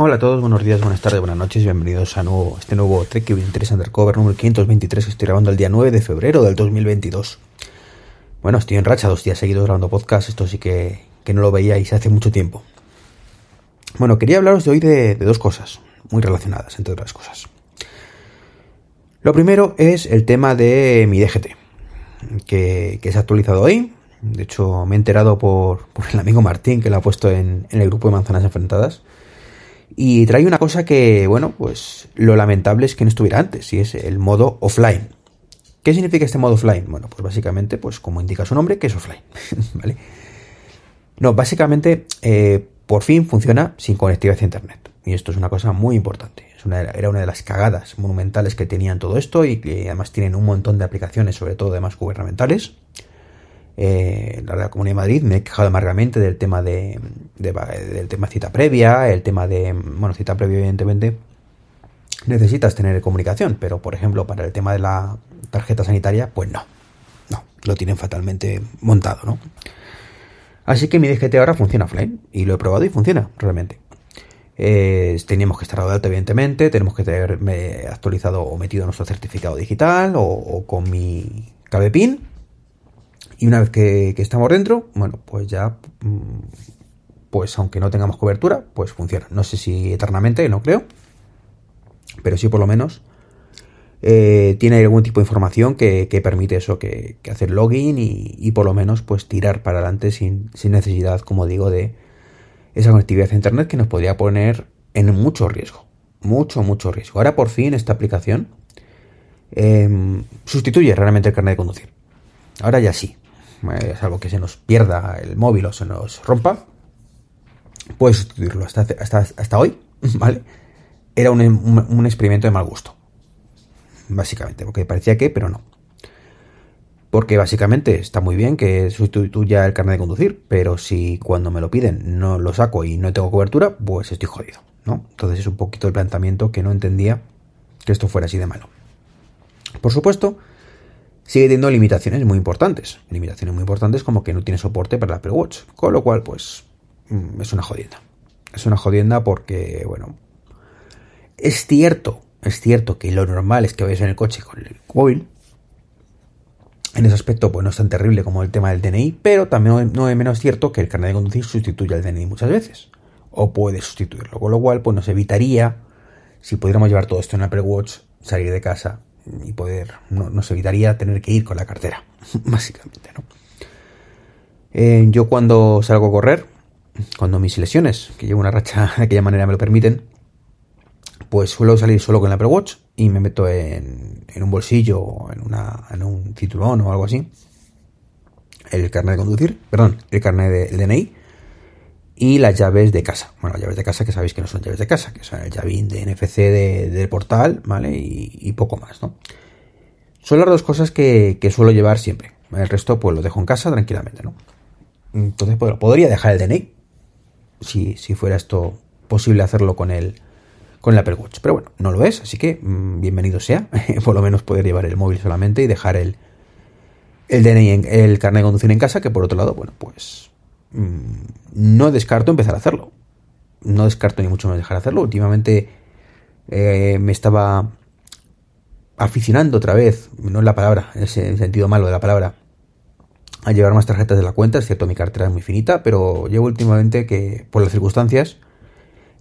Hola a todos, buenos días, buenas tardes, buenas noches, bienvenidos a nuevo, este nuevo Trek 23 Undercover número 523 que estoy grabando el día 9 de febrero del 2022. Bueno, estoy en racha, dos días seguidos grabando podcast, esto sí que, que no lo veíais hace mucho tiempo. Bueno, quería hablaros de hoy de, dos cosas, muy relacionadas, entre otras cosas. Lo primero es el tema de mi DGT, que, que se ha actualizado hoy. De hecho, me he enterado por, el amigo Martín, que lo ha puesto en el grupo de manzanas enfrentadas. Y trae una cosa que, bueno, pues lo lamentable es que no estuviera antes, y es el modo offline. ¿Qué significa este modo offline? Bueno, pues básicamente, pues como indica su nombre, que es offline, ¿vale? No, básicamente, eh, por fin funciona sin conectividad a internet. Y esto es una cosa muy importante. Era una de las cagadas monumentales que tenían todo esto y que además tienen un montón de aplicaciones, sobre todo además gubernamentales. Eh, la, Comunidad de Madrid me he quejado amargamente del tema de, de, del tema cita previa, el tema de, bueno, cita previa evidentemente necesitas tener comunicación, pero por ejemplo para el tema de la tarjeta sanitaria, pues no, no, lo tienen fatalmente montado, ¿no? Así que mi DGT ahora funciona offline y lo he probado y funciona realmente. Eh, teníamos que estar dado evidentemente, tenemos que tener actualizado o metido nuestro certificado digital o, con mi KBPIN y una vez que, estamos dentro, bueno, pues ya, pues aunque no tengamos cobertura, pues funciona. No sé si eternamente, no creo, pero sí por lo menos eh, tiene algún tipo de información que, permite eso, que, hacer login y, por lo menos pues tirar para adelante sin, sin necesidad, como digo, de esa conectividad a internet que nos podría poner en mucho riesgo. Mucho, mucho riesgo. Ahora por fin esta aplicación eh, sustituye realmente el carnet de conducir. Ahora ya sí eh, salvo que se nos pierda el móvil o se nos rompa, puedes sustituirlo. Hasta, hasta, hasta hoy, ¿vale? Era un, un, experimento de mal gusto. Básicamente, porque parecía que, pero no. Porque básicamente está muy bien que sustituya el carnet de conducir, pero si cuando me lo piden no lo saco y no tengo cobertura, pues estoy jodido, ¿no? Entonces es un poquito el planteamiento que no entendía que esto fuera así de malo. Por supuesto, sigue teniendo limitaciones muy importantes. Limitaciones muy importantes como que no tiene soporte para el Apple Watch. Con lo cual, pues, mm, es una jodienda. Es una jodienda porque, bueno, es cierto, es cierto que lo normal es que vayas en el coche con el móvil. En ese aspecto, pues no es tan terrible como el tema del DNI, pero también no es menos cierto que el carnet de conducir sustituye al DNI muchas veces. O puede sustituirlo. Con lo cual, pues nos evitaría, si pudiéramos llevar todo esto en Apple Watch, salir de casa y poder, no, nos evitaría tener que ir con la cartera, básicamente, ¿no? Eh, yo cuando salgo a correr, cuando mis lesiones, que llevo una racha de aquella manera me lo permiten, pues suelo salir solo con el Apple Watch y me meto en, en un bolsillo en, una, en un cinturón o algo así. El carnet de conducir, perdón, el carnet de, DNI y las llaves de casa. Bueno, las llaves de casa que sabéis que no son llaves de casa, que son el llavín de NFC de, del portal, ¿vale? Y, poco más, ¿no? Son las dos cosas que, que, suelo llevar siempre. El resto, pues lo dejo en casa tranquilamente, ¿no? Entonces, pues, podría dejar el DNI, si, si fuera esto posible hacerlo con el, con el Apple Watch. Pero bueno, no lo es, así que mmm, bienvenido sea. Por lo menos poder llevar el móvil solamente y dejar el, el DNI, en, el carnet de conducir en casa, que por otro lado, bueno, pues no descarto empezar a hacerlo. No descarto ni mucho menos dejar de hacerlo. Últimamente eh, me estaba aficionando otra vez, no es la palabra, en ese sentido malo de la palabra, a llevar más tarjetas de la cuenta. Es cierto, mi cartera es muy finita, pero llevo últimamente que, por las circunstancias,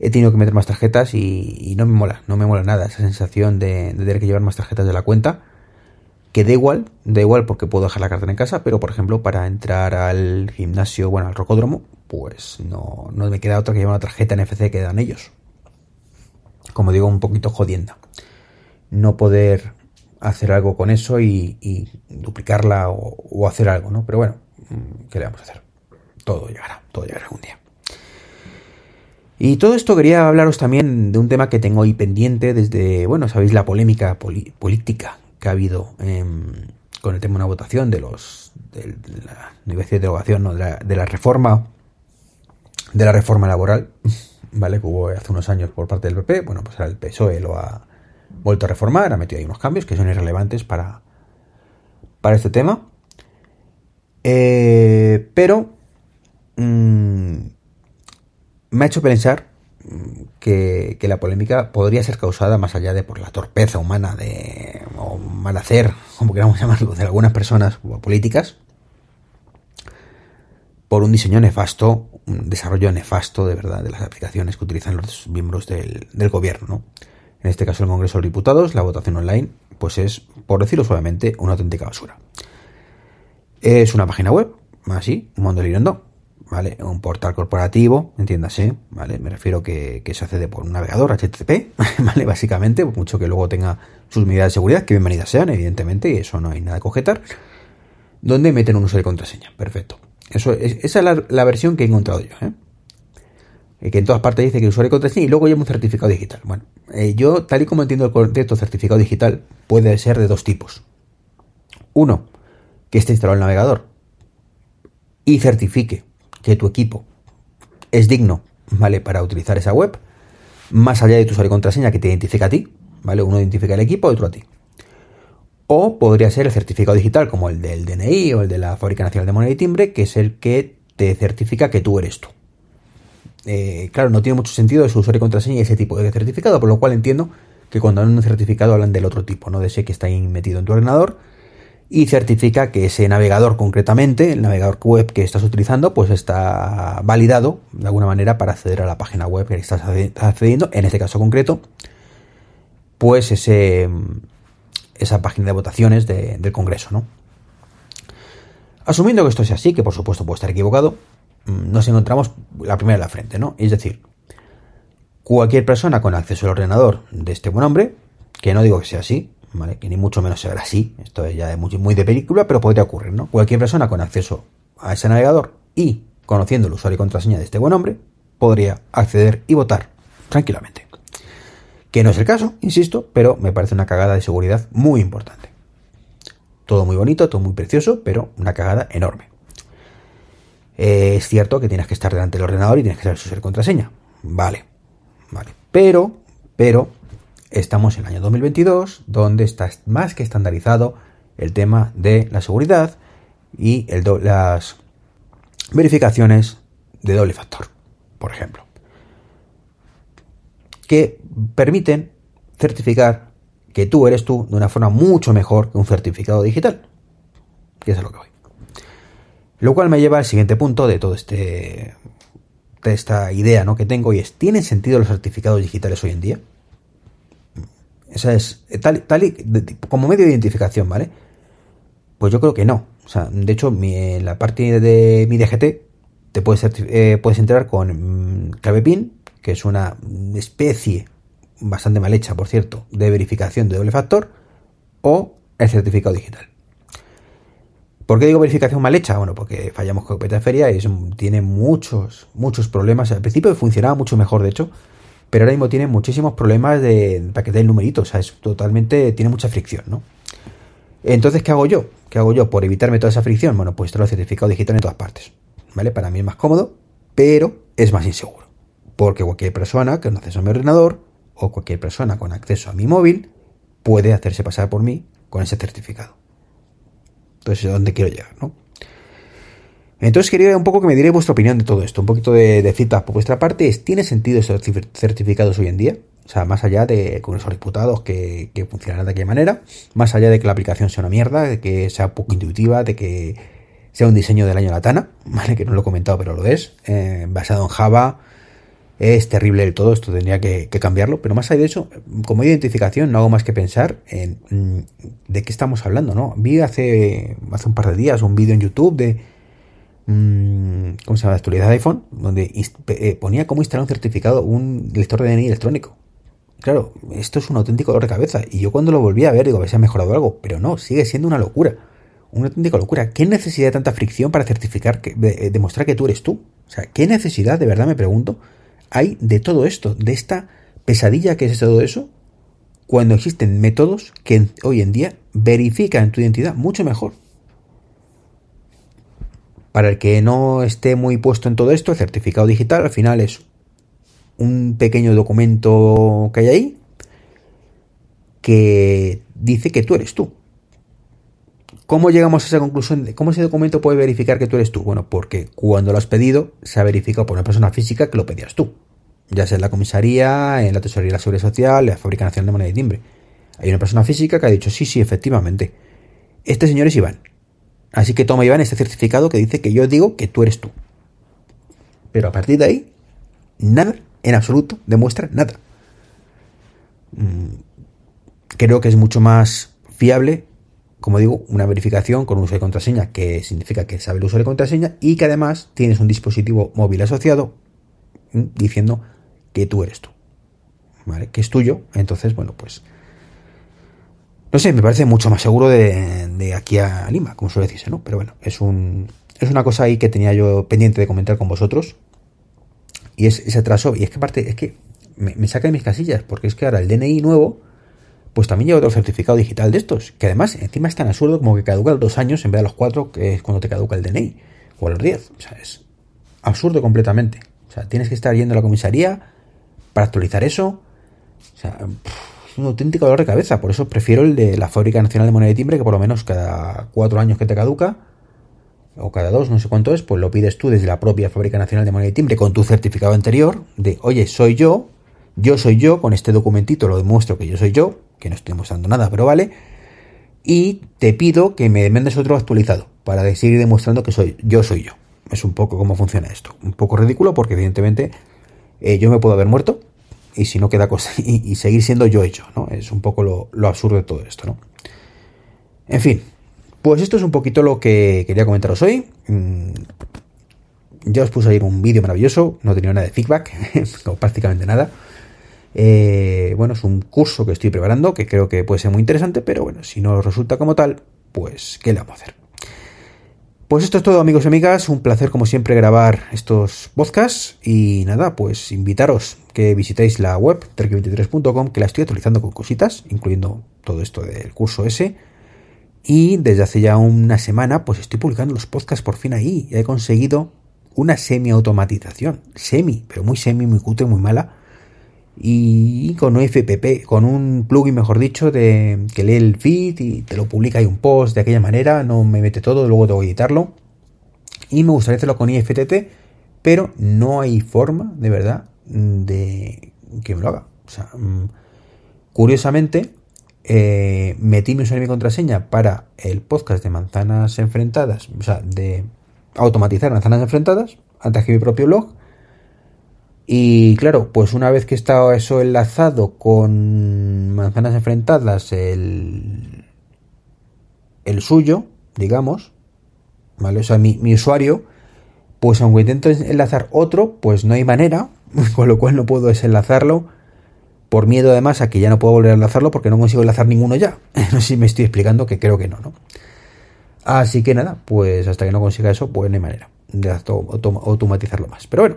he tenido que meter más tarjetas y, no me mola, no me mola nada esa sensación de tener que llevar más tarjetas de la cuenta que da igual, da igual porque puedo dejar la cartera en casa, pero por ejemplo para entrar al gimnasio, bueno, al rocódromo, pues no, no me queda otra que llevar una tarjeta NFC que dan ellos. Como digo, un poquito jodienda. No poder hacer algo con eso y, duplicarla o, o, hacer algo, ¿no? Pero bueno, ¿qué le vamos a hacer? Todo llegará, todo llegará algún día. Y todo esto quería hablaros también de un tema que tengo ahí pendiente desde, bueno, sabéis la polémica política que ha habido con el tema de una votación de los de, la de Derogación ¿no? de, la, la, reforma de la reforma laboral, ¿vale? Que hubo hace unos años por parte del PP. Bueno, pues ahora el PSOE lo ha vuelto a reformar, ha metido ahí unos cambios que son irrelevantes para, para este tema. Eh, pero mmm, me ha hecho pensar que, la polémica podría ser causada más allá de por la torpeza humana de, o mal hacer, como queramos llamarlo, de algunas personas políticas, por un diseño nefasto, un desarrollo nefasto de verdad de las aplicaciones que utilizan los miembros del, gobierno. En este caso el Congreso de los Diputados, la votación online, pues es, por decirlo suavemente, una auténtica basura. Es una página web, así, un mundo lindo, ¿vale? Un portal corporativo, entiéndase, ¿vale? Me refiero que, que se accede por un navegador HTTP, ¿vale? Básicamente, mucho que luego tenga sus medidas de seguridad, que bienvenidas sean, evidentemente, y eso no hay nada que objetar, donde meten un usuario y contraseña. Perfecto. Eso es, esa es la, versión que he encontrado yo, ¿eh? que en todas partes dice que usuario y contraseña y luego lleva un certificado digital. Bueno, eh, yo, tal y como entiendo el concepto certificado digital, puede ser de dos tipos. Uno, que esté instalado en el navegador y certifique que tu equipo es digno, ¿vale? Para utilizar esa web, más allá de tu usuario y contraseña que te identifica a ti, ¿vale? Uno identifica el equipo, otro a ti. O podría ser el certificado digital como el del DNI o el de la Fábrica Nacional de Moneda y Timbre, que es el que te certifica que tú eres tú. Eh, claro, no tiene mucho sentido ese usuario y contraseña y ese tipo de certificado, por lo cual entiendo que cuando hablan de un certificado hablan del otro tipo, no de ese que está ahí metido en tu ordenador y certifica que ese navegador concretamente, el navegador web que estás utilizando, pues está validado de alguna manera para acceder a la página web que estás accediendo, en este caso concreto, pues ese, esa página de votaciones del Congreso, ¿no? Asumiendo que esto sea así, que por supuesto puede estar equivocado, mm, nos encontramos la primera de la frente, ¿no? Es decir, cualquier persona con acceso al ordenador de este buen hombre, que no digo que sea así, que ni mucho menos será así, esto es ya muy, muy de película, pero podría ocurrir, ¿no? Cualquier persona con acceso a ese navegador y conociendo el usuario y contraseña de este buen hombre, podría acceder y votar tranquilamente. Que no es el caso, insisto, pero me parece una cagada de seguridad muy importante. Todo muy bonito, todo muy precioso, pero una cagada enorme. es cierto que tienes que estar delante del ordenador y tienes que saber su contraseña. Vale, vale. Pero, pero, estamos en el año 2022, donde está más que estandarizado el tema de la seguridad y el las verificaciones de doble factor, por ejemplo, que permiten certificar que tú eres tú de una forma mucho mejor que un certificado digital, que es a lo que voy. Lo cual me lleva al siguiente punto de todo este esta idea ¿no? que tengo y es, ¿tienen sentido los certificados digitales hoy en día? Esa es tal, tal y, como medio de identificación, ¿vale? Pues yo creo que no. O sea, de hecho, en la parte de mi DGT te puedes, eh, puedes entrar con mm, clave PIN, que es una especie bastante mal hecha, por cierto, de verificación de doble factor, o el certificado digital. ¿Por qué digo verificación mal hecha? Bueno, porque fallamos con de Feria y tiene muchos, muchos problemas. Al principio funcionaba mucho mejor, de hecho, pero ahora mismo tiene muchísimos problemas de, para que dé el numerito, o sea, es totalmente, tiene mucha fricción, ¿no? Entonces, ¿qué hago yo? ¿Qué hago yo por evitarme toda esa fricción? Bueno, pues lo certificado digital en todas partes, ¿vale? Para mí es más cómodo, pero es más inseguro, porque cualquier persona con acceso a mi ordenador o cualquier persona con acceso a mi móvil puede hacerse pasar por mí con ese certificado. Entonces, ¿a dónde quiero llegar, no? Entonces quería un poco que me dierais vuestra opinión de todo esto, un poquito de, de por vuestra parte. ¿Tiene sentido estos certificados hoy en día? O sea, más allá de con esos diputados que, que funcionarán de aquella manera, más allá de que la aplicación sea una mierda, de que sea poco intuitiva, de que sea un diseño del año Latana, ¿vale? Que no lo he comentado, pero lo es, eh, basado en Java, es terrible del todo, esto tendría que, cambiarlo, pero más allá de eso, como identificación no hago más que pensar en mm, de qué estamos hablando, ¿no? Vi hace, hace un par de días un vídeo en YouTube de Mm, ¿cómo se llama? La actualidad de iPhone, donde eh, ponía cómo instalar un certificado, un lector de DNI electrónico. Claro, esto es un auténtico dolor de cabeza. Y yo cuando lo volví a ver, digo, a ver si ha mejorado algo. Pero no, sigue siendo una locura. Una auténtica locura. ¿Qué necesidad de tanta fricción para certificar, que, demostrar que tú eres tú? O sea, ¿qué necesidad, de verdad me pregunto, hay de todo esto, de esta pesadilla que es todo eso, cuando existen métodos que hoy en día verifican tu identidad mucho mejor. Para el que no esté muy puesto en todo esto, el certificado digital al final es un pequeño documento que hay ahí que dice que tú eres tú. ¿Cómo llegamos a esa conclusión? ¿Cómo ese documento puede verificar que tú eres tú? Bueno, porque cuando lo has pedido, se ha verificado por una persona física que lo pedías tú. Ya sea en la comisaría, en la tesorería de la Seguridad Social, en la Fábrica Nacional de Moneda y Timbre. Hay una persona física que ha dicho, sí, sí, efectivamente. Este señor es Iván. Así que toma Iván este certificado que dice que yo digo que tú eres tú. Pero a partir de ahí, nada, en absoluto, demuestra nada. Mm, creo que es mucho más fiable como digo, una verificación con un uso de contraseña, que significa que sabe el uso de contraseña y que además tienes un dispositivo móvil asociado diciendo que tú eres tú, ¿vale? Que es tuyo. Entonces, bueno, pues... No sé, me parece mucho más seguro de, aquí a Lima, como suele decirse, ¿no? Pero bueno, es, un, es una cosa ahí que tenía yo pendiente de comentar con vosotros. Y es ese atraso. Y es que aparte, es que me, saca de mis casillas, porque es que ahora el DNI nuevo pues también lleva otro certificado digital de estos, que además encima es tan absurdo como que caduca los dos años en vez de los cuatro, que es cuando te caduca el DNI, o a los diez. O sea, es absurdo completamente. O sea, tienes que estar yendo a la comisaría para actualizar eso. O sea, es un auténtico dolor de cabeza. Por eso prefiero el de la Fábrica Nacional de Moneda y Timbre, que por lo menos cada cuatro años que te caduca, o cada dos, no sé cuánto es, pues lo pides tú desde la propia Fábrica Nacional de Moneda y Timbre con tu certificado anterior de, oye, soy yo, yo soy yo, con este documentito lo demuestro que yo soy yo, que no estoy mostrando nada, pero vale. Y te pido que me mandes otro actualizado para seguir demostrando que soy yo soy yo. Es un poco cómo funciona esto. Un poco ridículo porque evidentemente eh, yo me puedo haber muerto y si no queda cosa y, seguir siendo yo hecho, ¿no? Es un poco lo, lo, absurdo de todo esto, ¿no? En fin, pues esto es un poquito lo que quería comentaros hoy. Mm, ya os puse ahí un vídeo maravilloso, no he tenido nada de feedback, prácticamente nada. Eh, bueno, es un curso que estoy preparando que creo que puede ser muy interesante, pero bueno, si no resulta como tal, pues ¿qué le vamos a hacer? Pues esto es todo amigos y amigas, un placer como siempre grabar estos podcasts. Y nada, pues invitaros que visitéis la web trek23.com que la estoy actualizando con cositas, incluyendo todo esto del curso ese. Y desde hace ya una semana pues estoy publicando los podcasts por fin ahí. Y he conseguido una semi-automatización, semi, pero muy semi, muy cutre, muy mala, y con un FPP, con un plugin, mejor dicho, de que lee el feed y te lo publica ahí un post de aquella manera, no me mete todo, luego tengo que editarlo. Y me gustaría hacerlo con IFTT, pero no hay forma, de verdad, de que me lo haga. O sea, mm, curiosamente, eh, metí mi usuario y mi contraseña para el podcast de manzanas enfrentadas, o sea, de automatizar manzanas enfrentadas, antes que mi propio blog y claro, pues una vez que está eso enlazado con manzanas enfrentadas, el, el suyo, digamos, ¿vale? O sea, mi, mi usuario, pues aunque intento enlazar otro, pues no hay manera, con lo cual no puedo desenlazarlo, por miedo además a que ya no puedo volver a enlazarlo porque no consigo enlazar ninguno ya. No sé si me estoy explicando, que creo que no, ¿no? Así que nada, pues hasta que no consiga eso, pues no hay manera de automatizarlo más. Pero bueno,